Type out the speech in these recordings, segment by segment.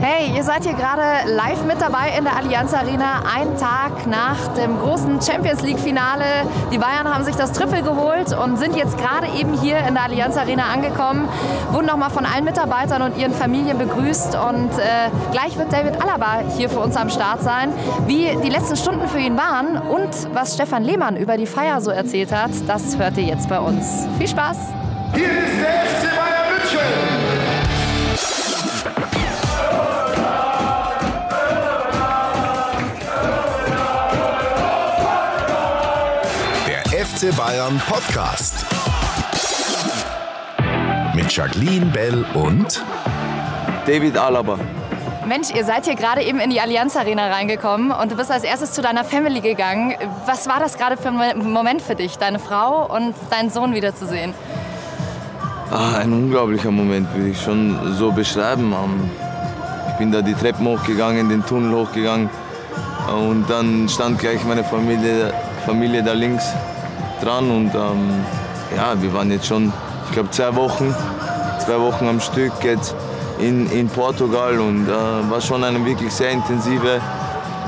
Hey, ihr seid hier gerade live mit dabei in der Allianz Arena, ein Tag nach dem großen Champions League Finale. Die Bayern haben sich das Triple geholt und sind jetzt gerade eben hier in der Allianz Arena angekommen, wurden nochmal von allen Mitarbeitern und ihren Familien begrüßt und äh, gleich wird David Alaba hier für uns am Start sein. Wie die letzten Stunden für ihn waren und was Stefan Lehmann über die Feier so erzählt hat, das hört ihr jetzt bei uns. Viel Spaß! Hier ist der FC Bayern München! FC Bayern Podcast. Mit Jacqueline Bell und David Alaba. Mensch, ihr seid hier gerade eben in die Allianz Arena reingekommen und du bist als erstes zu deiner Family gegangen. Was war das gerade für ein Moment für dich, deine Frau und deinen Sohn wiederzusehen? Ah, ein unglaublicher Moment, würde ich schon so beschreiben. Ähm, ich bin da die Treppen hochgegangen, den Tunnel hochgegangen und dann stand gleich meine Familie, Familie da links dran und ähm, ja, wir waren jetzt schon, ich glaube, zwei Wochen, zwei Wochen am Stück jetzt in, in Portugal und äh, war schon eine wirklich sehr intensive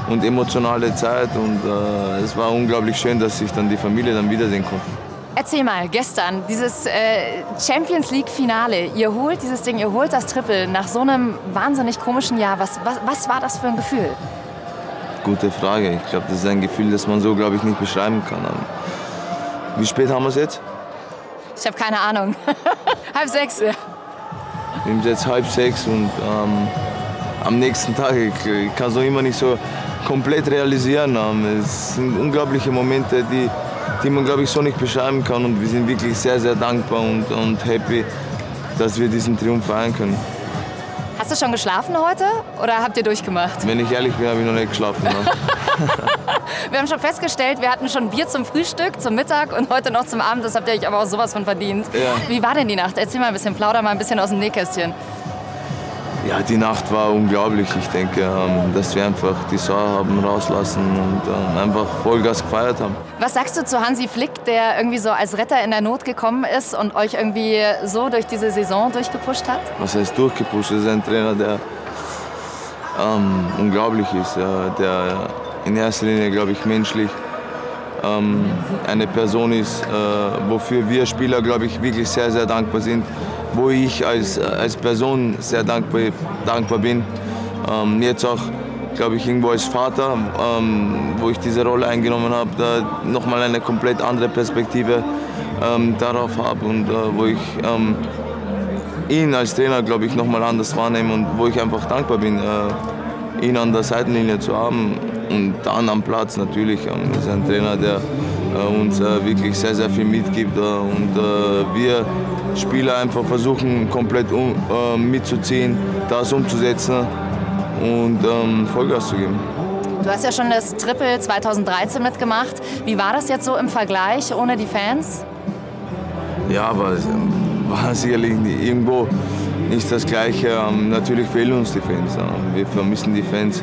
und emotionale Zeit und äh, es war unglaublich schön, dass ich dann die Familie dann wiedersehen konnte. Erzähl mal, gestern, dieses äh, Champions League Finale, ihr holt dieses Ding, ihr holt das Triple nach so einem wahnsinnig komischen Jahr. Was, was, was war das für ein Gefühl? Gute Frage. Ich glaube, das ist ein Gefühl, das man so, glaube ich, nicht beschreiben kann. Wie spät haben wir es jetzt? Ich habe keine Ahnung. halb sechs. Wir sind jetzt halb sechs und ähm, am nächsten Tag, ich, ich kann es noch immer nicht so komplett realisieren. Ähm, es sind unglaubliche Momente, die, die man, glaube ich, so nicht beschreiben kann. Und wir sind wirklich sehr, sehr dankbar und, und happy, dass wir diesen Triumph feiern können. Hast du schon geschlafen heute oder habt ihr durchgemacht? Wenn ich ehrlich bin, habe ich noch nicht geschlafen. wir haben schon festgestellt, wir hatten schon Bier zum Frühstück, zum Mittag und heute noch zum Abend. Das habt ihr euch aber auch sowas von verdient. Ja. Wie war denn die Nacht? Erzähl mal ein bisschen, plauder mal ein bisschen aus dem Nähkästchen. Ja, die Nacht war unglaublich. Ich denke, ähm, dass wir einfach die Sauer haben rauslassen und ähm, einfach Vollgas gefeiert haben. Was sagst du zu Hansi Flick, der irgendwie so als Retter in der Not gekommen ist und euch irgendwie so durch diese Saison durchgepusht hat? Was heißt durchgepusht? Das ist ein Trainer, der ähm, unglaublich ist, der in erster Linie, glaube ich, menschlich. Ähm, eine Person ist, äh, wofür wir Spieler, glaube ich, wirklich sehr, sehr dankbar sind. Wo ich als, als Person sehr dankbar, dankbar bin. Ähm, jetzt auch, glaube ich, irgendwo als Vater, ähm, wo ich diese Rolle eingenommen habe, da nochmal eine komplett andere Perspektive ähm, darauf habe und äh, wo ich ähm, ihn als Trainer, glaube ich, nochmal anders wahrnehme und wo ich einfach dankbar bin, äh, ihn an der Seitenlinie zu haben. Und dann am Platz natürlich. Ähm, ist ein Trainer, der äh, uns äh, wirklich sehr, sehr viel mitgibt. Äh, und wir Spieler einfach versuchen, komplett mitzuziehen, das umzusetzen und ähm, Vollgas zu geben. Du hast ja schon das Triple 2013 mitgemacht. Wie war das jetzt so im Vergleich ohne die Fans? Ja, aber war sicherlich irgendwo nicht das Gleiche. Ähm, natürlich fehlen uns die Fans. Ähm, wir vermissen die Fans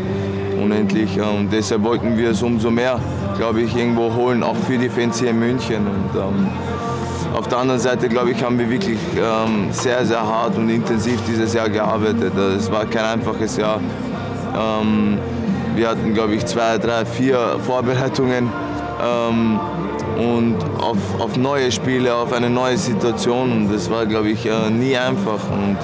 unendlich und deshalb wollten wir es umso mehr, glaube ich, irgendwo holen, auch für die Fans hier in München. Und, ähm, auf der anderen Seite, glaube ich, haben wir wirklich ähm, sehr, sehr hart und intensiv dieses Jahr gearbeitet. Es war kein einfaches Jahr. Ähm, wir hatten, glaube ich, zwei, drei, vier Vorbereitungen ähm, und auf, auf, neue Spiele, auf eine neue Situation. Und das war, glaube ich, äh, nie einfach. Und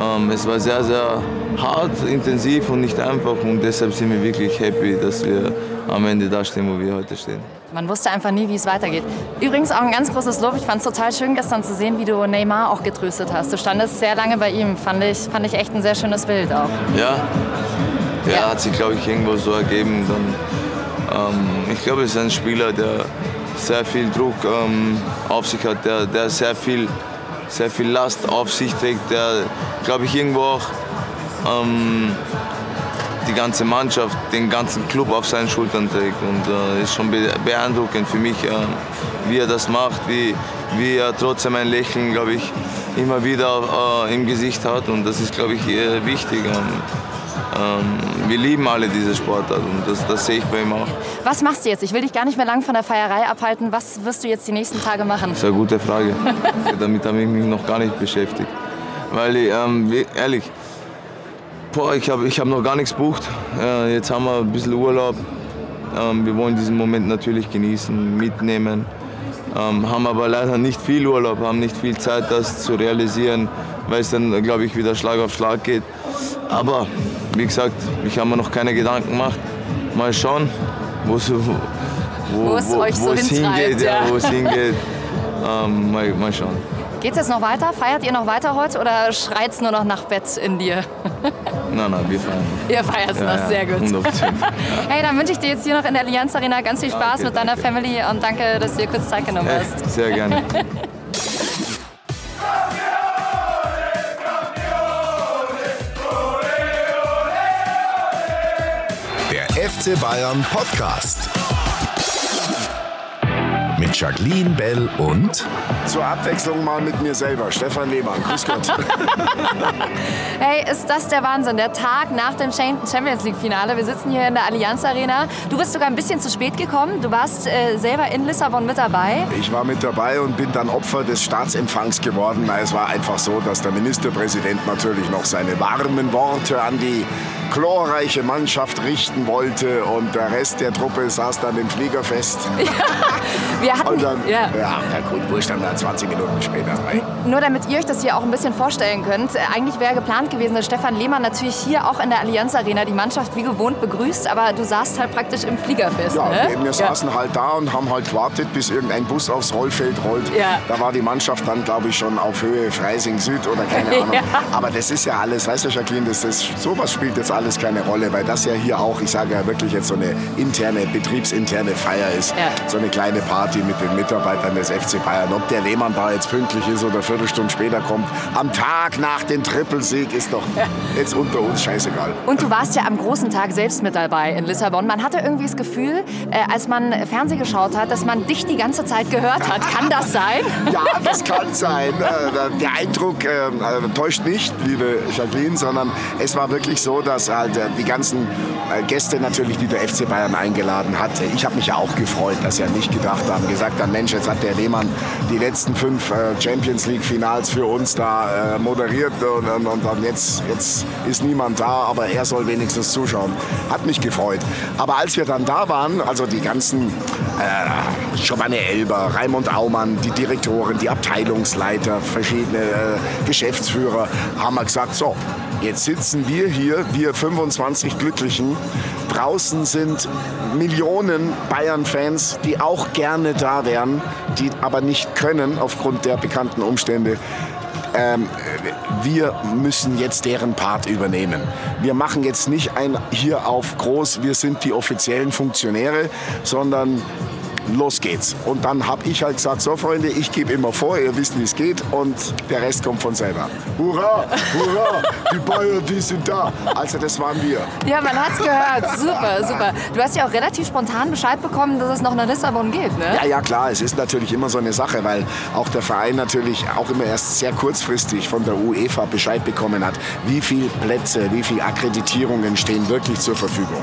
ähm, es war sehr, sehr hart, intensiv und nicht einfach. Und deshalb sind wir wirklich happy, dass wir am Ende da stehen, wo wir heute stehen. Man wusste einfach nie, wie es weitergeht. Übrigens auch ein ganz großes Lob. Ich fand es total schön gestern zu sehen, wie du Neymar auch getröstet hast. Du standest sehr lange bei ihm. Fand ich, fand ich echt ein sehr schönes Bild auch. Ja, ja, ja. hat sich, glaube ich, irgendwo so ergeben. Dann, ähm, ich glaube, es ist ein Spieler, der sehr viel Druck ähm, auf sich hat, der, der sehr, viel, sehr viel Last auf sich trägt, der, glaube ich, irgendwo auch ähm, die ganze Mannschaft, den ganzen Club auf seinen Schultern trägt. Und äh, ist schon beeindruckend für mich, äh, wie er das macht, wie, wie er trotzdem ein Lächeln, glaube ich, immer wieder äh, im Gesicht hat. Und das ist, glaube ich, wichtig. Ähm, ähm, wir lieben alle diese Sportart und das, das sehe ich bei ihm auch. Was machst du jetzt? Ich will dich gar nicht mehr lang von der Feierei abhalten. Was wirst du jetzt die nächsten Tage machen? Das ist eine gute Frage. Damit habe ich mich noch gar nicht beschäftigt. Weil, ähm, ehrlich, Boah, ich habe ich hab noch gar nichts gebucht. Äh, jetzt haben wir ein bisschen Urlaub. Ähm, wir wollen diesen Moment natürlich genießen, mitnehmen. Ähm, haben aber leider nicht viel Urlaub, haben nicht viel Zeit, das zu realisieren, weil es dann, glaube ich, wieder Schlag auf Schlag geht. Aber wie gesagt, ich habe mir noch keine Gedanken gemacht. Mal schauen, wo es wo, es euch so hingeht. Ja, wo es hingeht. Ähm, mal, mal schauen. Geht es jetzt noch weiter? Feiert ihr noch weiter heute oder schreit es nur noch nach Bett in dir? Nein, nein, wir feiern. Ihr feiert es Ja, noch, ja, sehr gut. 100%. Hey, dann wünsche ich dir jetzt hier noch in der Allianz Arena ganz viel Spaß Danke. mit deiner Family und danke, dass du dir kurz Zeit genommen hast. Sehr gerne. FC Bayern Podcast. Mit Jacqueline Bell und Zur Abwechslung mal mit mir selber, Stefan Lehmann. Grüß Gott. Hey, ist das der Wahnsinn? Der Tag nach dem Champions League-Finale. Wir sitzen hier in der Allianz Arena. Du bist sogar ein bisschen zu spät gekommen. Du warst äh, selber in Lissabon mit dabei. Ich war mit dabei und bin dann Opfer des Staatsempfangs geworden. Na, Es war einfach so, dass der Ministerpräsident natürlich noch seine warmen Worte an die glorreiche Mannschaft richten wollte und der Rest der Truppe saß dann im Flieger fest. Wir hatten, Und dann, ja, ja, ja gut, wo ist dann da 20 Minuten später? Nur damit ihr euch das hier auch ein bisschen vorstellen könnt. Äh, Eigentlich wäre geplant gewesen, dass Stefan Lehmann natürlich hier auch in der Allianz Arena die Mannschaft wie gewohnt begrüßt, aber du saßt halt praktisch im Flieger fest. Ja, ne? wir, wir saßen halt da und haben halt gewartet, bis irgendein Bus aufs Rollfeld rollt. Ja. Da war die Mannschaft dann, glaube ich, schon auf Höhe Freising Süd oder keine Ahnung. Ja. Aber das ist ja alles, weißt du, Jacqueline, das, das, sowas spielt jetzt alles keine Rolle, weil das ja hier auch, ich sage ja wirklich jetzt so eine interne, betriebsinterne Feier ist. Ja. So eine kleine Party mit den Mitarbeitern des FC Bayern. Ob der Lehmann da jetzt pünktlich ist oder eine Viertelstunde später kommt, am Tag nach dem Trippelsieg ist doch jetzt unter uns scheißegal. Und du warst ja am großen Tag selbst mit dabei in Lissabon. Man hatte irgendwie das Gefühl, äh, als man Fernsehen geschaut hat, dass man dich die ganze Zeit gehört hat. Kann das sein? Ja, das kann sein. Äh, Der Eindruck äh, äh, täuscht nicht, liebe Jacqueline, sondern es war wirklich so, dass halt die ganzen Gäste natürlich, die der FC Bayern eingeladen hat, ich habe mich ja auch gefreut, dass sie ja nicht gedacht haben, gesagt haben, Mensch, jetzt hat der Lehmann die letzten fünf äh, Champions League Finals für uns da äh, moderiert und dann jetzt, jetzt ist niemand da, aber er soll wenigstens zuschauen. Hat mich gefreut. Aber als wir dann da waren, also die ganzen äh, Giovanni Elber, Raimund Aumann, die Direktoren, die Abteilungsleiter, verschiedene äh, Geschäftsführer, haben wir gesagt, so, jetzt sitzen wir hier, wir 25 Glücklichen. Draußen sind Millionen Bayern-Fans, die auch gerne da wären, die aber nicht können aufgrund der bekannten Umstände ähm, wir müssen jetzt deren Part übernehmen. Wir machen jetzt nicht ein hier auf groß, wir sind die offiziellen Funktionäre, sondern los geht's. Und dann habe ich halt gesagt, so Freunde, ich gebe immer vor, ihr wisst, wie es geht und der Rest kommt von selber. Hurra, hurra, die Bayern, die sind da. Also das waren wir. Ja, man hat's gehört. Super, super. Du hast ja auch relativ spontan Bescheid bekommen, dass es noch nach Lissabon geht, ne? Ja, ja, klar, es ist natürlich immer so eine Sache, weil auch der Verein natürlich auch immer erst sehr kurzfristig von der UEFA Bescheid bekommen hat, wie viele Plätze, wie viele Akkreditierungen stehen wirklich zur Verfügung.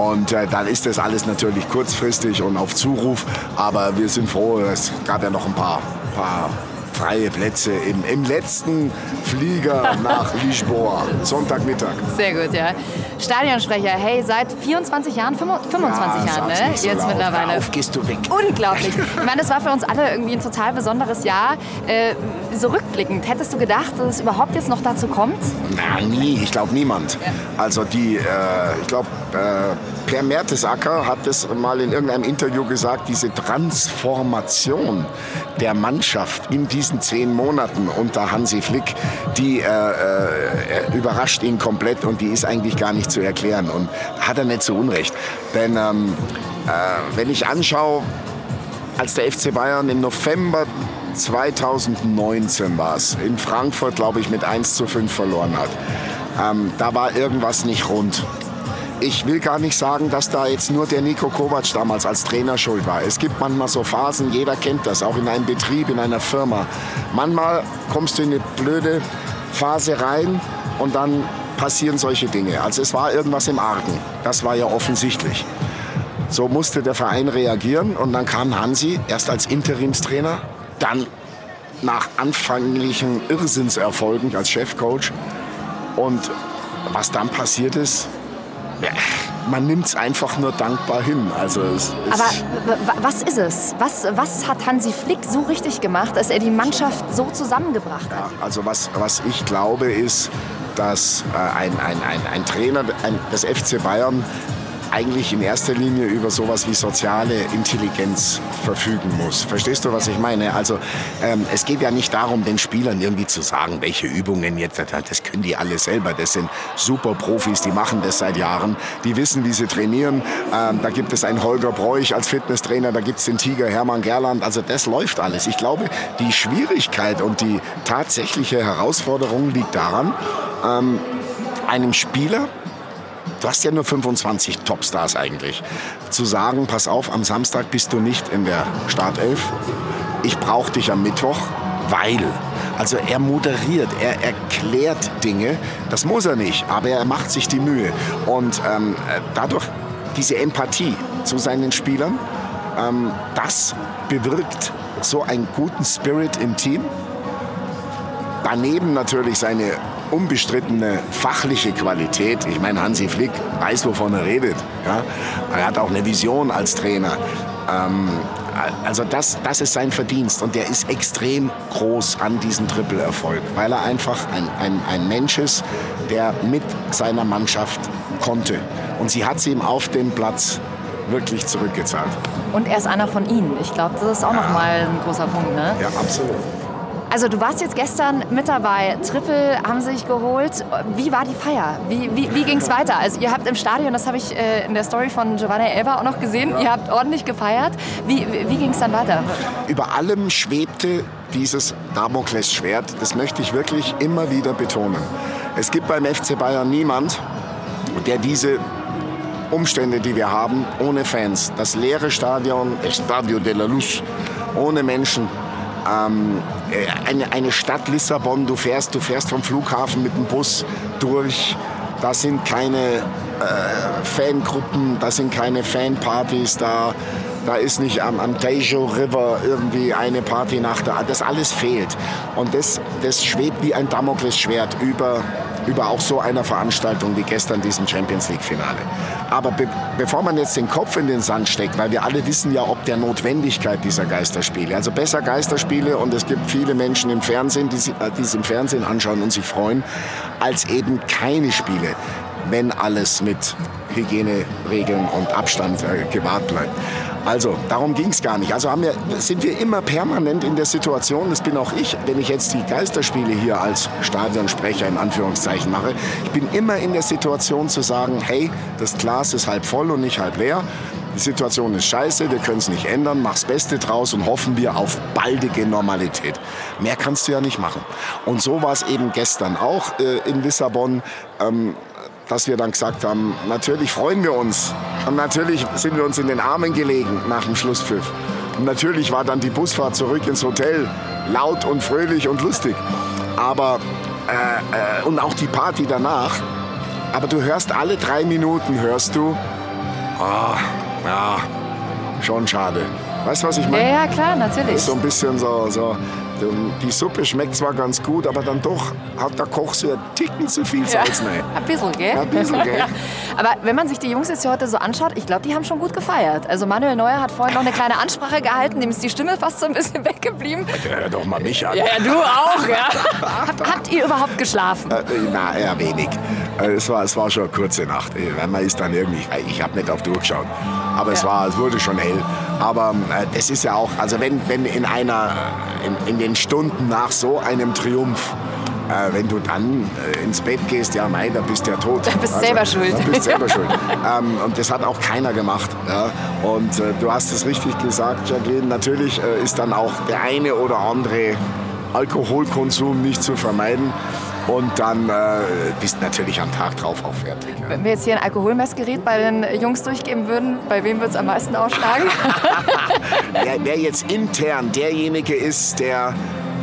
Und äh, dann ist das alles natürlich kurzfristig und auf Zuruf, aber wir sind froh, es gab ja noch ein paar, paar freie Plätze im, im letzten Flieger nach Lisboa, Sonntagmittag. Sehr gut, ja. Stadionsprecher, hey, seit 24 Jahren, 25 Ja, Jahren, ne? nicht so Jetzt laut. mittlerweile. Auf, gehst du weg. Unglaublich. Ich meine, das war für uns alle irgendwie ein total besonderes Jahr. Äh, so rückblickend, hättest du gedacht, dass es überhaupt jetzt noch dazu kommt? Na, nie. Ich glaube niemand. Also die, äh, ich glaube, Per Mertesacker hat das mal in irgendeinem Interview gesagt, diese Transformation der Mannschaft in diesen zehn Monaten unter Hansi Flick, die äh, äh, überrascht ihn komplett und die ist eigentlich gar nicht zu erklären. Und hat er nicht so Unrecht. Denn ähm, äh, wenn ich anschaue, als der FC Bayern im November 2019 war es, in Frankfurt, glaube ich, mit 1 zu 5 verloren hat. Ähm, da war irgendwas nicht rund. Ich will gar nicht sagen, dass da jetzt nur der Nico Kovac damals als Trainer schuld war. Es gibt manchmal so Phasen, jeder kennt das, auch in einem Betrieb, in einer Firma. Manchmal kommst du in eine blöde Phase rein und dann passieren solche Dinge. Also es war irgendwas im Argen. Das war ja offensichtlich. So musste der Verein reagieren und dann kam Hansi erst als Interimstrainer, dann nach anfänglichen Irrsinnserfolgen als Chefcoach und was dann passiert ist, man nimmt es einfach nur dankbar hin. Also Aber was ist es? Was, was hat Hansi Flick so richtig gemacht, dass er die Mannschaft so zusammengebracht hat? Ja, also was, was ich glaube ist, dass äh, ein, ein, ein, ein Trainer des FC Bayern eigentlich in erster Linie über sowas wie soziale Intelligenz verfügen muss. Verstehst du, was ich meine? Also ähm, es geht ja nicht darum, den Spielern irgendwie zu sagen, welche Übungen jetzt, das können die alle selber. Das sind super Profis, die machen das seit Jahren. Die wissen, wie sie trainieren. Ähm, da gibt es einen Holger Bräuch als Fitnesstrainer, da gibt es den Tiger Hermann Gerland. Also das läuft alles. Ich glaube, die Schwierigkeit und die tatsächliche Herausforderung liegt daran, ähm, einem Spieler du hast ja nur 25 Topstars eigentlich, zu sagen, pass auf, am Samstag bist du nicht in der Startelf, ich brauche dich am Mittwoch, weil. Also er moderiert, er erklärt Dinge, das muss er nicht, aber er macht sich die Mühe. Und ähm, dadurch diese Empathie zu seinen Spielern, ähm, das bewirkt so einen guten Spirit im Team. Daneben natürlich seine unbestrittene fachliche Qualität. Ich meine, Hansi Flick weiß, wovon er redet. Ja? Er hat auch eine Vision als Trainer. Ähm, also das, das ist sein Verdienst und der ist extrem groß an diesem Triple-Erfolg, weil er einfach ein, ein, ein Mensch ist, der mit seiner Mannschaft konnte. Und sie hat sie ihm auf dem Platz wirklich zurückgezahlt. Und er ist einer von ihnen. Ich glaube, das ist auch ja. nochmal ein großer Punkt. Ne? Ja, absolut. Also du warst jetzt gestern mit dabei. Triple haben sich geholt. Wie war die Feier? Wie, wie, wie ging es weiter? Also ihr habt im Stadion, das habe ich äh, in der Story von Giovanna Elba auch noch gesehen, ja. ihr habt ordentlich gefeiert. Wie, wie ging es dann weiter? Über allem schwebte dieses Damoklesschwert. Das möchte ich wirklich immer wieder betonen. Es gibt beim FC Bayern niemand, der diese Umstände, die wir haben, ohne Fans, das leere Stadion, Estadio de la Luz, ohne Menschen, ähm, äh, eine, eine Stadt Lissabon, du fährst, du fährst vom Flughafen mit dem Bus durch. Da sind keine äh, Fangruppen, da sind keine Fanpartys, da, da ist nicht am, am Tejo River irgendwie eine Party nach der Das alles fehlt. Und das, das schwebt wie ein Damoklesschwert über über auch so einer Veranstaltung wie gestern diesem Champions League Finale. Aber be bevor man jetzt den Kopf in den Sand steckt, weil wir alle wissen ja ob der Notwendigkeit dieser Geisterspiele, also besser Geisterspiele und es gibt viele Menschen im Fernsehen, die, äh, es im Fernsehen anschauen und sich freuen, als eben keine Spiele, wenn alles mit Hygieneregeln und Abstand gewahrt bleibt. Also, darum ging es gar nicht. Also wir, sind wir immer permanent in der Situation, das bin auch ich, wenn ich jetzt die Geisterspiele hier als Stadionsprecher in Anführungszeichen mache, ich bin immer in der Situation zu sagen, hey, das Glas ist halb voll und nicht halb leer. Die Situation ist scheiße, wir können es nicht ändern, mach's Beste draus und hoffen wir auf baldige Normalität. Mehr kannst du ja nicht machen. Und so war es eben gestern auch äh, in Lissabon. Ähm, dass wir dann gesagt haben, natürlich freuen wir uns. Und natürlich sind wir uns in den Armen gelegen nach dem Schlusspfiff. Und natürlich war dann die Busfahrt zurück ins Hotel laut und fröhlich und lustig. Aber, äh, äh, und auch die Party danach. Aber du hörst alle drei Minuten, hörst du, oh, ja, schon schade. Weißt du, was ich meine? Ja, ja, klar, natürlich. So ein bisschen so, so die Suppe schmeckt zwar ganz gut, aber dann doch hat der Koch so einen Ticken zu viel Salz ja. rein. Ein bisschen, gell? Ein bisschen, gell? aber wenn man sich die Jungs jetzt hier heute so anschaut, ich glaube, die haben schon gut gefeiert. Also Manuel Neuer hat vorhin noch eine kleine Ansprache gehalten, dem ist die Stimme fast so ein bisschen weggeblieben. Ja, hör doch mal mich an. Ja, ja du auch, ja. Hab, habt ihr überhaupt geschlafen? Äh, na, eher wenig. Äh, es, war, es war schon eine kurze Nacht. Äh, man ist dann irgendwie, ich habe nicht auf durchgeschaut, aber es, war, es wurde schon hell. Aber äh, es ist ja auch, also wenn, wenn in einer, in, in den Stunden nach so einem Triumph, äh, wenn du dann äh, ins Bett gehst, ja mei, da bist du ja tot. Da bist also, selber schuld. Da bist selber schuld. Ähm, und das hat auch keiner gemacht. Ja? Und äh, du hast es richtig gesagt, Jacqueline, natürlich äh, ist dann auch der eine oder andere Alkoholkonsum nicht zu vermeiden. Und dann äh, bist du natürlich am Tag drauf auch fertig. Ja. Wenn wir jetzt hier ein Alkoholmessgerät bei den Jungs durchgeben würden, bei wem wird es am meisten ausschlagen? wer, wer, jetzt intern derjenige ist, der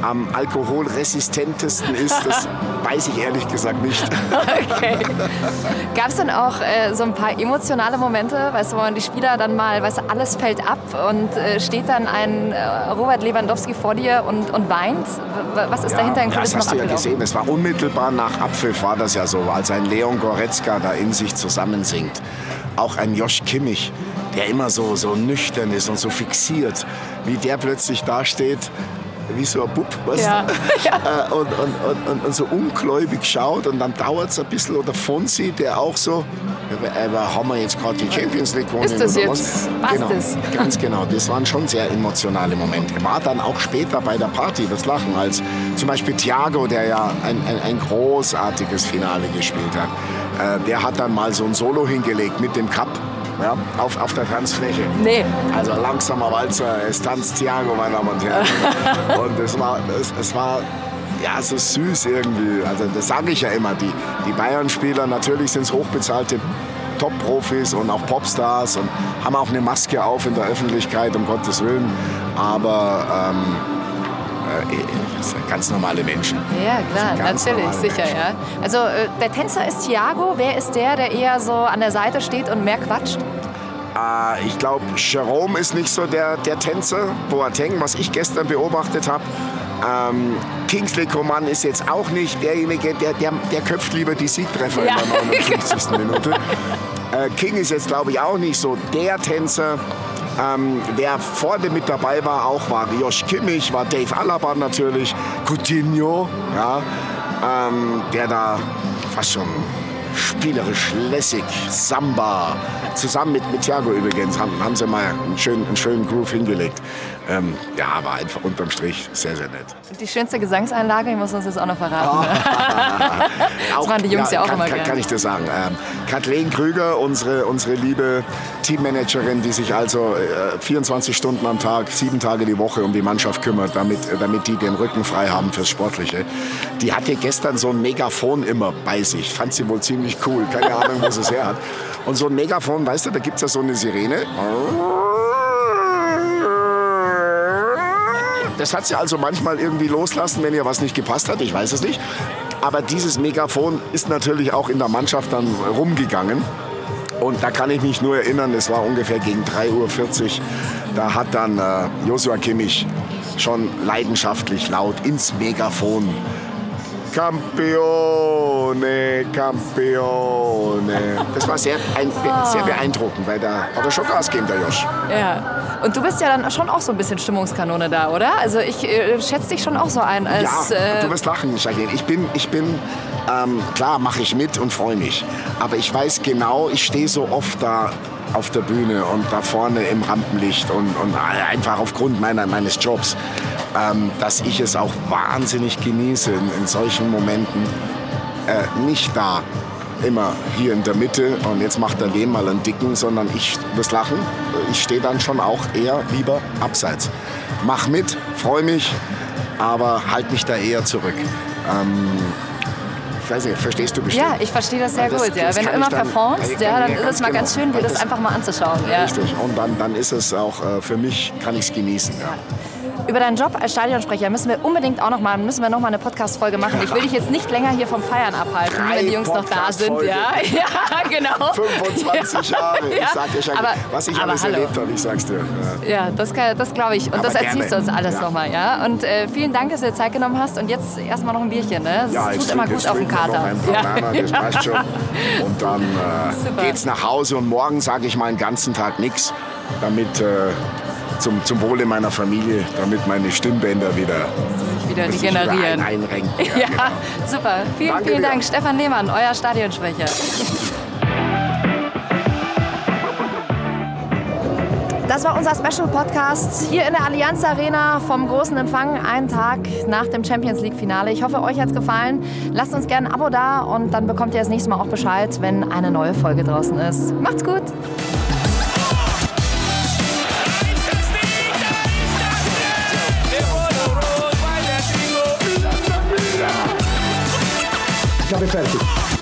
am alkoholresistentesten ist, das weiß ich ehrlich gesagt nicht. Okay. Gab es dann auch äh, so ein paar emotionale Momente, weißt du, wo man die Spieler dann mal, weißt du, alles fällt ab und äh, steht dann ein äh, Robert Lewandowski vor dir und, und weint? Was ist Ja, dahinter in ja, das Kulissen hast du ja gesehen. Es war unmittelbar nach Abpfiff war das ja so, als ein Leon Goretzka da in sich zusammensinkt. Auch ein Josh Kimmich, der immer so, so nüchtern ist und so fixiert, wie der plötzlich dasteht, wie so ein Bub, weißt Ja. du? Äh, und, und, und, und, so ungläubig schaut und dann dauert es ein bisschen. Oder Fonsi, der auch so, ja, aber haben wir jetzt gerade die Champions League gewonnen? Ist das oder jetzt? Was? Genau, es? ganz genau. Das waren schon sehr emotionale Momente. War dann auch später bei der Party das Lachen, als zum Beispiel Thiago, der ja ein, ein, ein großartiges Finale gespielt hat, äh, der hat dann mal so ein Solo hingelegt mit dem Cup. Ja, auf, auf der Tanzfläche. Nee. Also langsamer Walzer, es tanzt Thiago, meine Damen und Herren. und es war, es, es war ja, so süß irgendwie. Also das sage ich ja immer. Die, die Bayern-Spieler, natürlich sind es hochbezahlte Top-Profis und auch Popstars und haben auch eine Maske auf in der Öffentlichkeit, um Gottes Willen. Aber ähm, äh, das sind ganz normale Menschen. Ja, klar, Ganz natürlich, sicher, Menschen. ja. Also äh, der Tänzer ist Thiago. Wer ist der, der eher so an der Seite steht und mehr quatscht? Äh, ich glaube, Jerome ist nicht so der, der Tänzer. Boateng, was ich gestern beobachtet habe. Ähm, Kingsley Coman ist jetzt auch nicht derjenige, der, der, der köpft lieber die Siegtreffer Ja. in der 59. Minute. Äh, King ist jetzt, glaube ich, auch nicht so der Tänzer. Ähm, wer vorne mit dabei war, auch war Josh Kimmich, war Dave Alaba natürlich, Coutinho, ja, ähm, der da fast schon spielerisch lässig, Samba, zusammen mit, mit Thiago übrigens, haben, haben sie mal einen schönen, einen schönen Groove hingelegt. Ähm, ja, war einfach unterm Strich sehr, sehr nett. Die schönste Gesangseinlage, ich muss uns das auch noch verraten. Auch, machen die Jungs ja auch kann, immer kann, gerne. kann ich dir sagen. Ähm, Kathleen Krüger, unsere, unsere liebe Teammanagerin, die sich also äh, 24 Stunden am Tag, sieben Tage die Woche um die Mannschaft kümmert, damit, äh, damit die den Rücken frei haben fürs Sportliche. Die hatte gestern so ein Megafon immer bei sich. Fand sie wohl ziemlich cool. Keine Ahnung, wo sie es her hat. Und so ein Megafon, weißt du, da gibt es ja so eine Sirene. Das hat sie also manchmal irgendwie loslassen, wenn ihr was nicht gepasst hat. Ich weiß es nicht. Aber dieses Megafon ist natürlich auch in der Mannschaft dann rumgegangen. Und da kann ich mich nur erinnern, es war ungefähr gegen 3.40 Uhr. Da hat dann äh, Joshua Kimmich schon leidenschaftlich laut ins Megafon Campione, Campione. Das war sehr, ein, sehr beeindruckend, weil da hat er schon Gas gegeben, der Josh. Ja. Und du bist ja dann schon auch so ein bisschen Stimmungskanone da, oder? Also ich äh, schätze dich schon auch so ein als... Ja, äh, du wirst lachen, Jacqueline. Ich bin, ich bin ähm, klar mache ich mit und freue mich. Aber ich weiß genau, ich stehe so oft da auf der Bühne und da vorne im Rampenlicht und, und einfach aufgrund meiner, meines Jobs, ähm, dass ich es auch wahnsinnig genieße in, in solchen Momenten äh, nicht da immer hier in der Mitte und jetzt macht der Lehm mal einen dicken, sondern ich das Lachen, ich stehe dann schon auch eher lieber abseits. Mach mit, freue mich, aber halt mich da eher zurück. Ähm, ich weiß nicht, verstehst du bestimmt? ja, ich verstehe das sehr das- gut. Ja. das Wenn du immer dann- performst, ich ja, dann ja, ist es mal genau. ganz schön, dir das, das- einfach mal anzuschauen. Ja. Richtig, und dann, dann ist es auch, äh, für mich kann ich es genießen. Ja. Über deinen Job als Stadionsprecher müssen wir unbedingt auch noch mal, müssen wir noch mal eine Podcast-Folge machen. Ich will dich jetzt nicht länger hier vom Feiern abhalten, Drei wenn die Jungs noch da sind. Ja, ja genau. 25 Ja. Jahre, ich sag dir schon, Aber- was ich alles hallo. erlebt habe, ich sag's dir. Ja. Ja, das, kann- das glaube ich. Und Aber das erzählst gerne. du uns alles Ja. nochmal, ja? Und äh, vielen Dank, dass du dir Zeit genommen hast. Und jetzt erstmal noch ein Bierchen, ne? Das Ja, tut jetzt immer trink- gut auf den wir Kater. Noch ein paar ja. Männer, das passt schon. Und dann äh, geht's nach Hause und morgen sage ich mal einen ganzen Tag nichts, damit äh, zum, zum Wohle meiner Familie, damit meine Stimmbänder wieder wieder wieder regenerieren. ein, einrenken. Ja, genau. super. Vielen, Danke vielen dir. Dank. Stefan Lehmann, euer Stadionsprecher. Das war unser Special Podcast hier in der Allianz Arena vom großen Empfang, einen Tag nach dem Champions League Finale. Ich hoffe, euch hat es gefallen. Lasst uns gerne ein Abo da und dann bekommt ihr das nächste Mal auch Bescheid, wenn eine neue Folge draußen ist. Macht's gut! Perfeito.